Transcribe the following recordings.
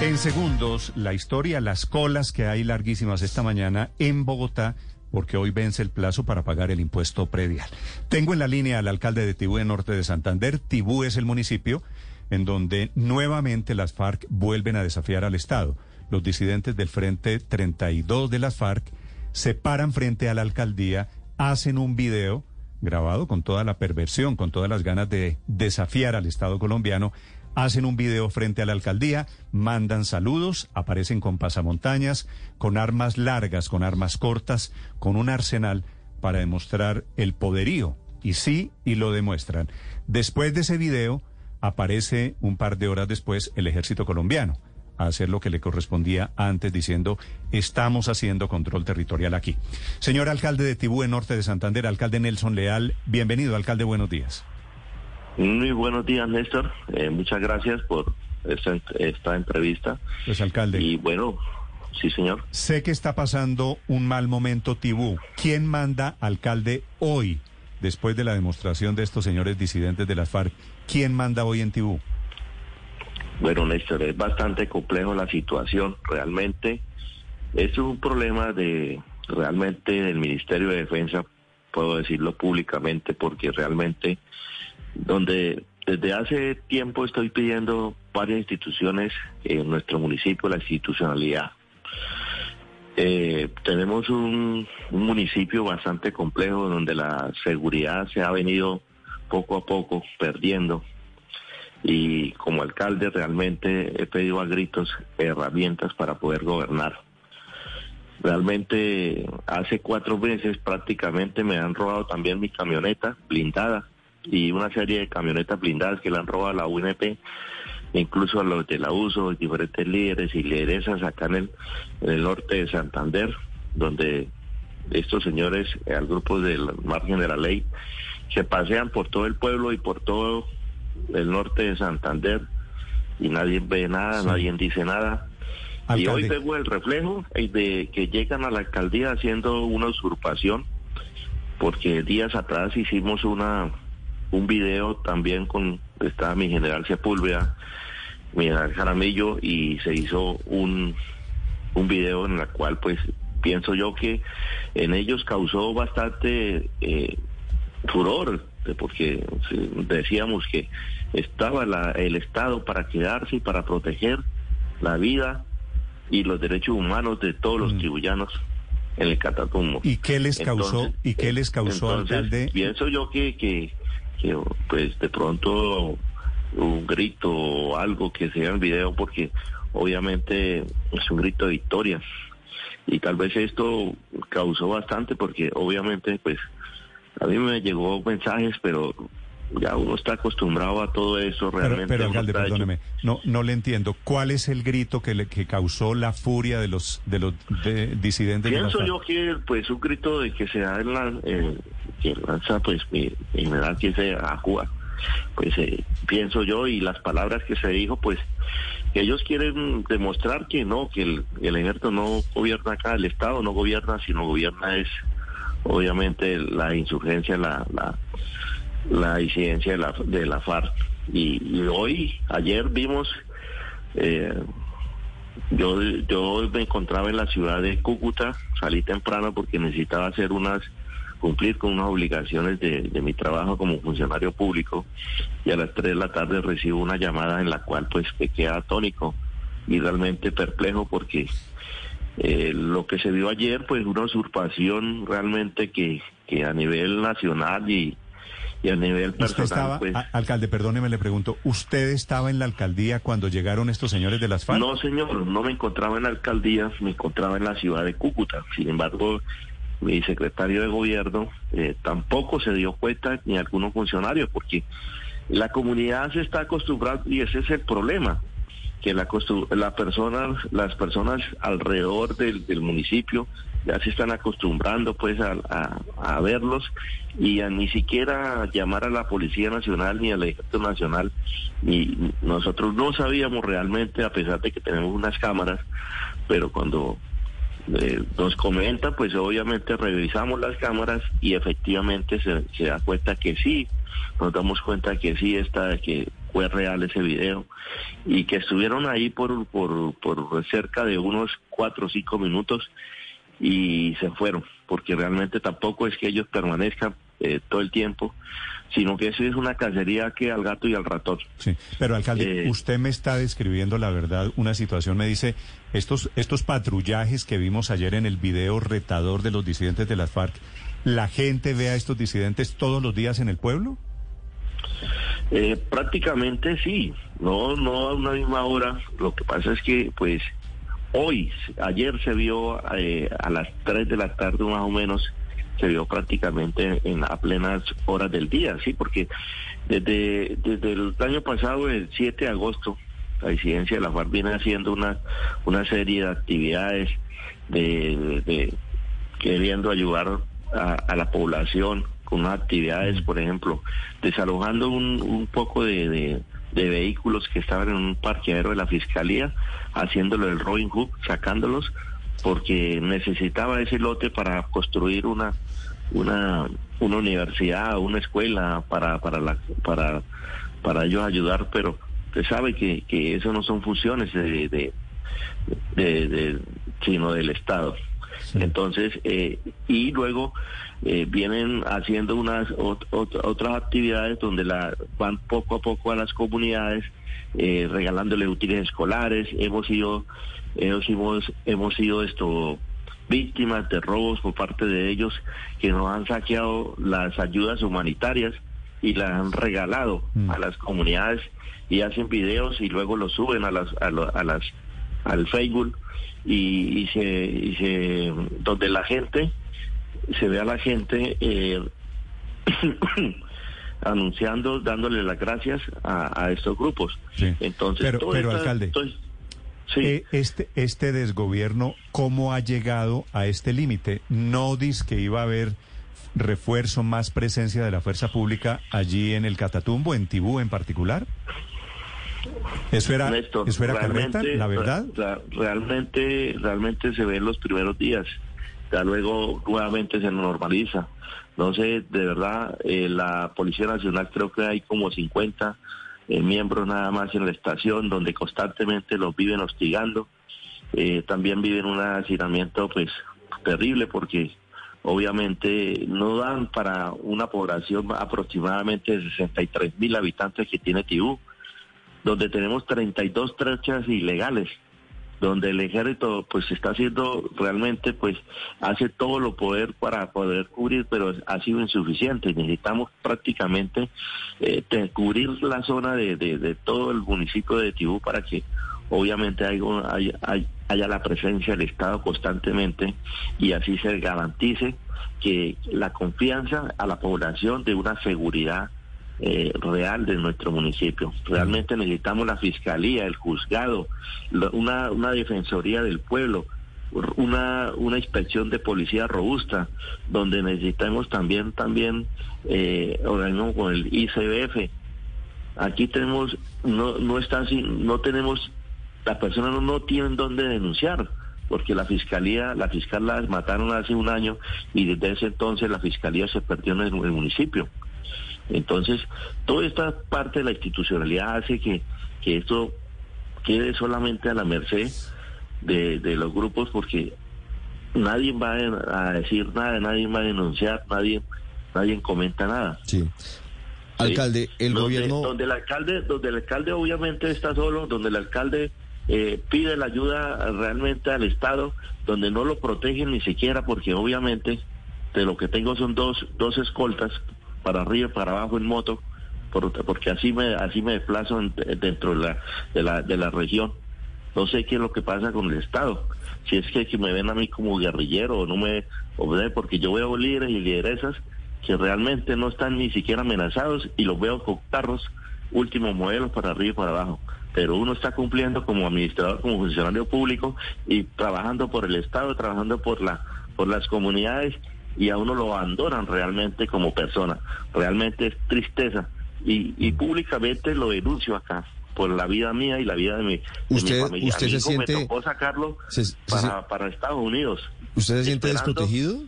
En segundos, la historia, las colas que hay larguísimas esta mañana en Bogotá, porque hoy vence el plazo para pagar el impuesto predial. Tengo en la línea al alcalde de Tibú, en norte de Santander. Tibú es el municipio en donde nuevamente las FARC vuelven a desafiar al Estado. Los disidentes del Frente 32 de las FARC se paran frente a la alcaldía, hacen un video grabado con toda la perversión, con todas las ganas de desafiar al Estado colombiano hacen un video frente a la alcaldía, mandan saludos, aparecen con pasamontañas, con armas largas, con armas cortas, con un arsenal para demostrar el poderío. Y sí, y lo demuestran. Después de ese video, aparece un par de horas después el ejército colombiano a hacer lo que le correspondía antes diciendo estamos haciendo control territorial aquí. Señor alcalde de Tibú, en norte de Santander, alcalde Nelson Leal, bienvenido, alcalde, buenos días. Muy buenos días, Néstor. Eh, muchas gracias por esta, entrevista. Pues, alcalde. Y bueno, sí, señor. Sé que está pasando un mal momento, Tibú. ¿Quién manda, alcalde, hoy, después de la demostración de estos señores disidentes de las FARC? ¿Quién manda hoy en Tibú? Bueno, Néstor, es bastante complejo la situación. Realmente es un problema de realmente del Ministerio de Defensa, puedo decirlo públicamente, porque realmente donde desde hace tiempo estoy pidiendo varias instituciones en nuestro municipio, la institucionalidad. Eh, tenemos un, municipio bastante complejo donde la seguridad se ha venido poco a poco perdiendo y como alcalde realmente he pedido a gritos herramientas para poder gobernar. Realmente hace cuatro meses prácticamente me han robado también mi camioneta blindada y una serie de camionetas blindadas que le han robado a la UNP, incluso a los de la USO, diferentes líderes y lideresas acá en el, en el norte de Santander, donde estos señores, eh, al grupo del margen de la ley, se pasean por todo el pueblo y por todo el norte de Santander y nadie ve nada, nadie dice nada. Y hoy tengo el reflejo de que llegan a la alcaldía haciendo una usurpación, porque días atrás hicimos una un video también con, estaba mi general Sepúlveda, mi general Jaramillo, y se hizo un, un video en el cual pues pienso yo que en ellos causó bastante eh, furor, porque decíamos que estaba la, el Estado para quedarse y para proteger la vida y los derechos humanos de todos los mm. tribullanos en el Catatumbo. ¿Y qué les causó, ¿y qué les causó, alcalde? Pienso yo que, que, que pues de pronto un grito o algo que sea en video porque obviamente es un grito de victoria. Y tal vez esto causó bastante porque obviamente pues a mí me llegó mensajes pero ya uno está acostumbrado a todo eso realmente. Pero, alcalde, perdóneme, no, no le entiendo. ¿Cuál es el grito que le, que causó la furia de los de los disidentes? Pienso yo que pues un grito de que se da en la, eh, que lanza pues mi, general que se jugar Pues eh, pienso yo y las palabras que se dijo pues que ellos quieren demostrar que no, que el, el ejército no gobierna acá, el Estado no gobierna, sino gobierna es obviamente la insurgencia, la, la la disidencia de la, de la FARC. Y, hoy, ayer vimos, eh, yo, yo me encontraba en la ciudad de Cúcuta, salí temprano porque necesitaba hacer unas cumplir con unas obligaciones de, de, mi trabajo como funcionario público y a las 3 de la tarde recibo una llamada en la cual pues me queda atónico y realmente perplejo porque eh, lo que se vio ayer pues una usurpación realmente que, que a nivel nacional y, y a nivel personal. estaba, pues, alcalde, perdóneme, le pregunto, ¿usted estaba en la alcaldía cuando llegaron estos señores de las FARC? No, señor, no me encontraba en la alcaldía, me encontraba en la ciudad de Cúcuta. Sin embargo, mi secretario de gobierno eh, tampoco se dio cuenta, ni algunos funcionarios, porque la comunidad se está acostumbrando y ese es el problema que la, la persona, las personas alrededor del, del municipio ya se están acostumbrando pues a, verlos y a ni siquiera llamar a la Policía Nacional ni al Ejército Nacional. Y nosotros no sabíamos realmente a pesar de que tenemos unas cámaras pero cuando eh, nos comenta pues obviamente revisamos las cámaras y efectivamente se, se da cuenta que sí nos damos cuenta que sí está que fue real ese video, y que estuvieron ahí por, por, por cerca de unos cuatro o cinco minutos y se fueron, porque realmente tampoco es que ellos permanezcan eh, todo el tiempo, sino que eso es una cacería que al gato y al ratón. Sí, pero alcalde, Eh, usted me está describiendo la verdad, una situación, me dice, estos, estos patrullajes que vimos ayer en el video retador de los disidentes de las FARC, ¿la gente ve a estos disidentes todos los días en el pueblo? Eh, prácticamente sí, no, no a una misma hora. Lo que pasa es que, pues, hoy, ayer se vio eh, a las 3 de la tarde más o menos, se vio prácticamente en a plenas horas del día, sí, porque desde, desde el año pasado, el 7 de agosto, la disidencia de la FARC viene haciendo una, una serie de actividades de, queriendo ayudar a la población con unas actividades, por ejemplo, desalojando un, un poco de, de- de vehículos que estaban en un parqueadero de la fiscalía, haciéndolo el Robin Hood, sacándolos, porque necesitaba ese lote para construir una una una universidad, una escuela para para la para para ellos ayudar, pero usted sabe que, que eso no son funciones de, de, de- de- sino del Estado. Entonces, eh, y luego eh, vienen haciendo unas ot- ot- otras actividades donde la, van poco a poco a las comunidades, eh, regalándole útiles escolares. Hemos sido, hemos, hemos, hemos sido esto víctimas de robos por parte de ellos que nos han saqueado las ayudas humanitarias y las han regalado Mm. a las comunidades y hacen videos y luego los suben a las a, lo- a las al Facebook y, y se y se donde la gente se ve a la gente eh, anunciando dándole las gracias a, a estos grupos Sí. entonces Pero- todo pero, esta- alcalde, todo- sí Eh, este, este desgobierno, ¿cómo ha llegado a este límite? No dice que iba a haber refuerzo, más presencia de la fuerza pública allí en el Catatumbo, en Tibú en particular. ¿Eso era, Néstor, eso era la verdad? realmente, realmente se ve en los primeros días. Ya luego nuevamente se normaliza. No sé, de verdad, eh, la Policía Nacional creo que hay como 50 eh, miembros nada más en la estación donde constantemente los viven hostigando. Eh, también viven un hacinamiento pues terrible porque obviamente no dan para una población aproximadamente de 63 mil habitantes que tiene Tibú donde tenemos 32 trechas ilegales, donde el ejército pues está haciendo realmente pues hace todo lo poder para poder cubrir, pero ha sido insuficiente. Necesitamos prácticamente eh, cubrir la zona de, de- todo el municipio de Tibú para que obviamente haya, haya- haya la presencia del Estado constantemente y así se garantice que la confianza a la población de una seguridad eh, real de nuestro municipio. Realmente necesitamos la fiscalía, el juzgado, la- una, una defensoría del pueblo, una, una inspección de policía robusta, donde necesitamos también también eh, con el ICBF. Aquí tenemos no no está así, no tenemos las personas no, no tienen dónde denunciar porque la fiscalía, la fiscal las mataron hace un año y desde ese entonces la fiscalía se perdió en el municipio. Entonces, toda esta parte de la institucionalidad hace que, que esto quede solamente a la merced de, de los grupos porque nadie va a decir nada, nadie va a denunciar, nadie, nadie comenta nada. Sí. Alcalde, el donde, gobierno... donde el alcalde donde el alcalde obviamente está solo donde el alcalde eh, pide la ayuda realmente al estado donde no lo protegen ni siquiera porque obviamente de lo que tengo son dos dos escoltas para arriba y para abajo en moto por- porque así me así me desplazo en- dentro de la, de la de la región no sé qué es lo que pasa con el Estado. Si es que, me ven a mí como guerrillero o no me... Porque yo veo líderes y lideresas que realmente no están ni siquiera amenazados y los veo con carros últimos modelos para arriba y para abajo. Pero uno está cumpliendo como administrador, como funcionario público y trabajando por el Estado, trabajando por la por las comunidades y a uno lo abandonan realmente como persona. Realmente es tristeza. Y, y públicamente lo denuncio acá por la vida mía y la vida de mi, de mi Usted- familia. usted se siente- Me tocó sacarlo se- se- para, para Estados Unidos. ¿Usted se siente desprotegido?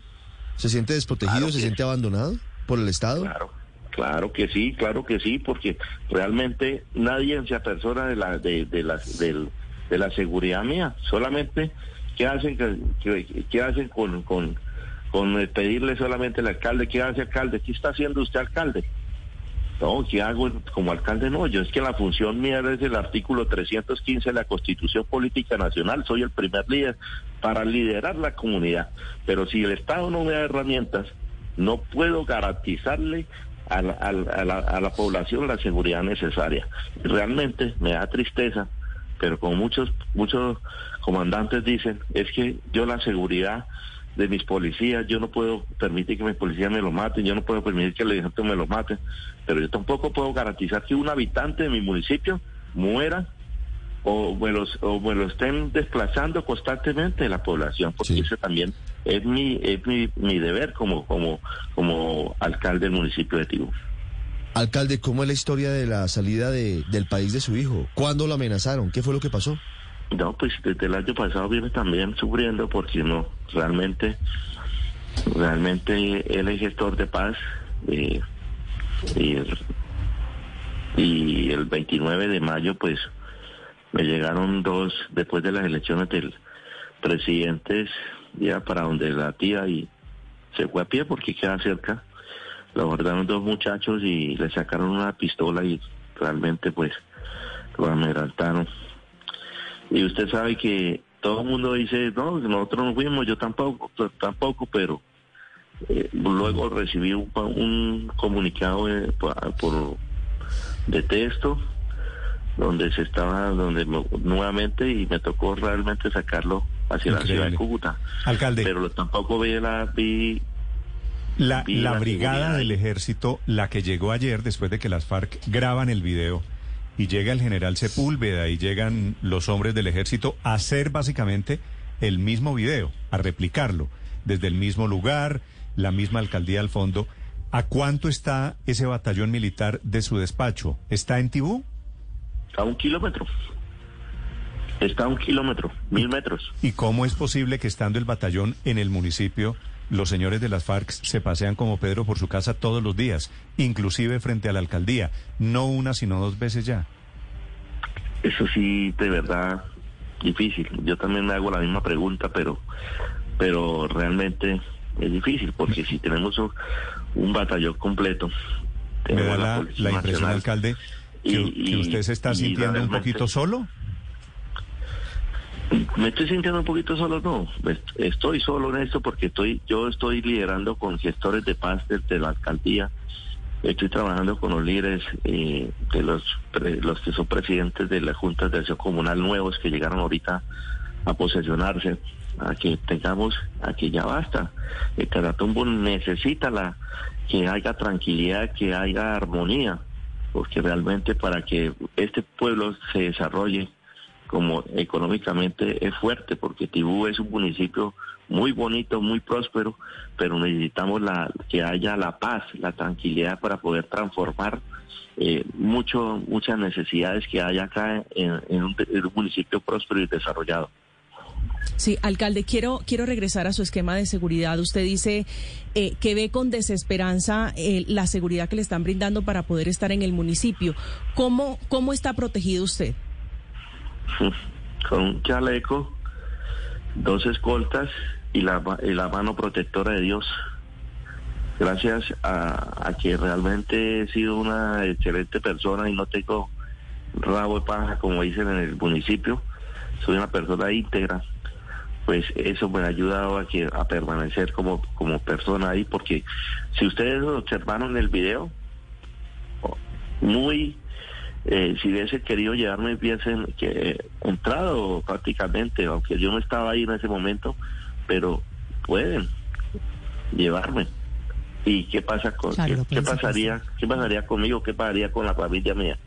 ¿Se siente desprotegido? Claro ¿Se siente abandonado por el Estado? Claro, Claro que sí, claro que sí, porque realmente nadie se apersona de la de, de la de la seguridad mía. Solamente qué hacen qué, hacen con, con con pedirle solamente al alcalde qué hace alcalde, qué está haciendo usted alcalde. No, ¿qué hago como alcalde? No, yo es que la función mía es el artículo 315 de la Constitución Política Nacional. Soy el primer líder para liderar la comunidad. Pero si el Estado no me da herramientas, no puedo garantizarle a la, a la, población la seguridad necesaria. Realmente me da tristeza, pero como muchos, muchos comandantes dicen, es que yo la seguridad de mis policías, yo no puedo permitir que mis policías me lo maten, yo no puedo permitir que el ejército me lo maten, pero yo tampoco puedo garantizar que un habitante de mi municipio muera o me, los, o me lo estén desplazando constantemente de la población, porque ese también es mi, es mi, mi deber como, como, como alcalde del municipio de Tibú. Alcalde, ¿cómo es la historia de la salida de, del país de su hijo? ¿Cuándo lo amenazaron? ¿Qué fue lo que pasó? No, pues desde el año pasado viene también sufriendo porque no, realmente, realmente él es gestor de paz eh, y, el 29 de mayo pues me llegaron dos, después de las elecciones del presidente, ya para donde la tía y se fue a pie porque queda cerca. Lo abordaron dos muchachos y le sacaron una pistola y realmente pues lo amerantaron. Y usted sabe que todo el mundo dice, no, nosotros no fuimos, yo tampoco, tampoco, pero eh, luego recibí un, comunicado eh, por, de texto donde se estaba, donde nuevamente y me tocó realmente sacarlo hacia la ciudad de Cúcuta. Alcalde. Pero tampoco vi la... Vi, la, la, brigada del ejército, la que llegó ayer después de que las FARC graban el video y llega el general Sepúlveda y llegan los hombres del ejército a hacer básicamente el mismo video, a replicarlo, desde el mismo lugar, la misma alcaldía al fondo. ¿A cuánto está ese batallón militar de su despacho? ¿Está en Tibú? A un kilómetro. Está a un kilómetro, mil metros. ¿Y cómo es posible que estando el batallón en el municipio, los señores de las FARC se pasean como Pedro por su casa todos los días, inclusive frente a la alcaldía, no una sino dos veces ya? Eso sí, de verdad, difícil. Yo también me hago la misma pregunta, pero, pero realmente es difícil, porque si tenemos un batallón completo... Me da la, la impresión, alcalde, ¿Que, usted se está sintiendo un poquito solo? Me estoy sintiendo un poquito solo, no. Estoy solo en esto porque estoy, yo estoy liderando con gestores de paz desde la alcaldía. Estoy trabajando con los líderes eh, de los, los que son presidentes de las juntas de acción comunal nuevos que llegaron ahorita a posesionarse, a que tengamos, a que ya basta. El Caratumbo necesita la que haya tranquilidad, que haya armonía porque realmente para que este pueblo se desarrolle como económicamente es fuerte, porque Tibú es un municipio muy bonito, muy próspero, pero necesitamos la que haya la paz, la tranquilidad para poder transformar eh, mucho, muchas necesidades que hay acá en un municipio próspero y desarrollado. Sí, alcalde, quiero, quiero regresar a su esquema de seguridad. Usted dice eh, que ve con desesperanza eh, la seguridad que le están brindando para poder estar en el municipio. ¿Cómo, cómo está protegido usted? Con un chaleco, dos escoltas y la, mano protectora de Dios. Gracias a, que realmente he sido una excelente persona y no tengo rabo de paja, como dicen en el municipio. Soy una persona íntegra pues eso me ha ayudado a permanecer como como persona ahí porque si ustedes observaron el video muy eh, si hubiese querido llevarme hubiesen que entrado prácticamente aunque yo no estaba ahí en ese momento pero pueden llevarme y qué pasa con qué pasaría qué pasaría conmigo qué pasaría con la familia mía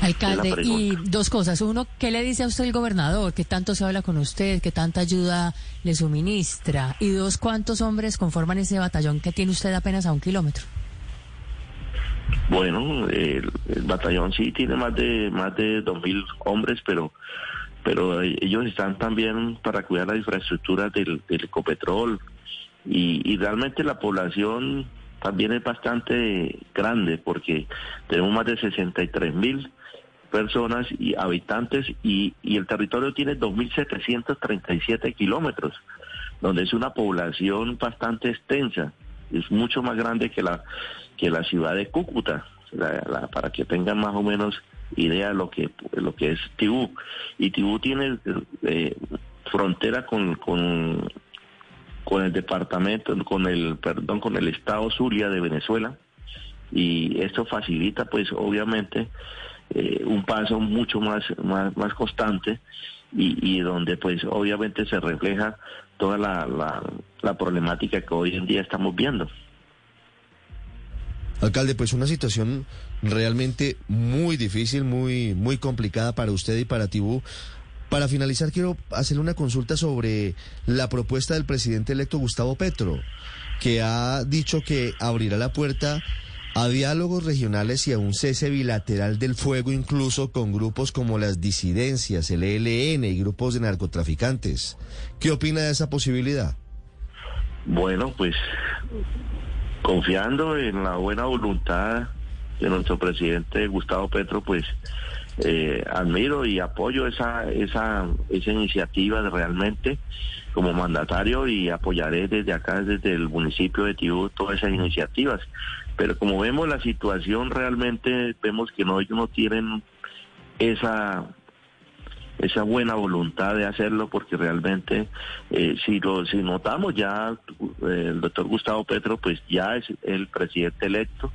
Alcalde, y dos cosas. Uno, ¿qué le dice a usted el gobernador? ¿Qué tanto se habla con usted? ¿Qué tanta ayuda le suministra? Y dos, ¿cuántos hombres conforman ese batallón que tiene usted apenas a un kilómetro? Bueno, el, batallón sí tiene más de más de dos mil hombres, pero pero ellos están también para cuidar la infraestructura del, Ecopetrol. Y, realmente la población también es bastante grande porque tenemos más de 63 mil personas y habitantes y, y el territorio tiene 2.737 kilómetros, donde es una población bastante extensa, es mucho más grande que la, que la ciudad de Cúcuta, para que tengan más o menos idea de lo que, lo que es Tibú. Y Tibú tiene eh, frontera con, con, con el departamento, con el, perdón, con el estado Zulia de Venezuela. Y esto facilita, pues, obviamente, eh, un paso mucho más, más, más constante y, y, donde pues obviamente se refleja toda la, la, problemática que hoy en día estamos viendo. Alcalde, pues una situación realmente muy difícil, muy, muy complicada para usted y para Tibú. Para finalizar, quiero hacerle una consulta sobre la propuesta del presidente electo Gustavo Petro, que ha dicho que abrirá la puerta a diálogos regionales y a un cese bilateral del fuego, incluso con grupos como las disidencias, el ELN y grupos de narcotraficantes. ¿Qué opina de esa posibilidad? Bueno, pues confiando en la buena voluntad de nuestro presidente Gustavo Petro, pues eh, admiro y apoyo esa, esa, esa iniciativa de realmente como mandatario y apoyaré desde acá, desde el municipio de Tibú, todas esas iniciativas. Pero como vemos la situación realmente, vemos que no, ellos no tienen esa esa buena voluntad de hacerlo porque realmente eh, si lo si notamos ya eh, el doctor Gustavo Petro pues ya es el presidente electo.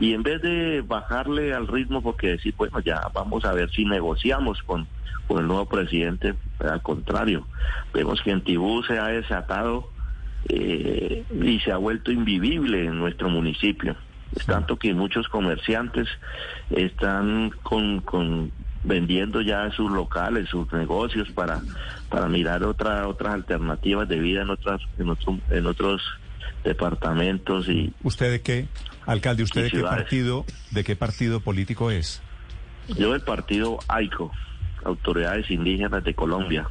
Y en vez de bajarle al ritmo porque decir bueno ya vamos a ver si negociamos con con el nuevo presidente al contrario vemos que en Tibú se ha desatado eh, y se ha vuelto invivible en nuestro municipio. Es tanto que muchos comerciantes están con, con vendiendo ya sus locales, sus negocios para para mirar otra, otras alternativas de vida en otras en, otro, en otros departamentos y ¿Usted de qué alcalde, usted de qué partido, de qué partido político es? Yo del partido AICO, Autoridades Indígenas de Colombia.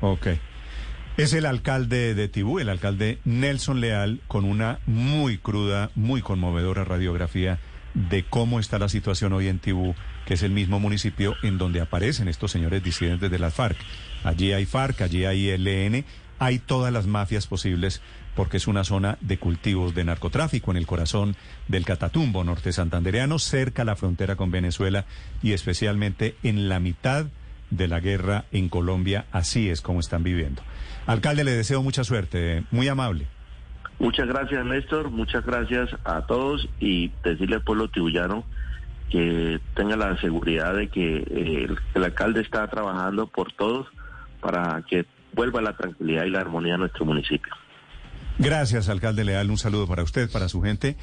Ok. Es el alcalde de Tibú, el alcalde Nelson Leal, con una muy cruda, muy conmovedora radiografía de cómo está la situación hoy en Tibú, que es el mismo municipio en donde aparecen estos señores disidentes de las FARC. Allí hay FARC, allí hay ELN, hay todas las mafias posibles porque es una zona de cultivos de narcotráfico en el corazón del Catatumbo norte santandereano, cerca a la frontera con Venezuela y especialmente en la mitad de la guerra en Colombia. Así es como están viviendo. Alcalde, le deseo mucha suerte, muy amable. Muchas gracias, Néstor, muchas gracias a todos y decirle al pueblo tibuyano que tenga la seguridad de que eh, el, alcalde está trabajando por todos para que vuelva la tranquilidad y la armonía a nuestro municipio. Gracias, alcalde Leal. Un saludo para usted, para su gente.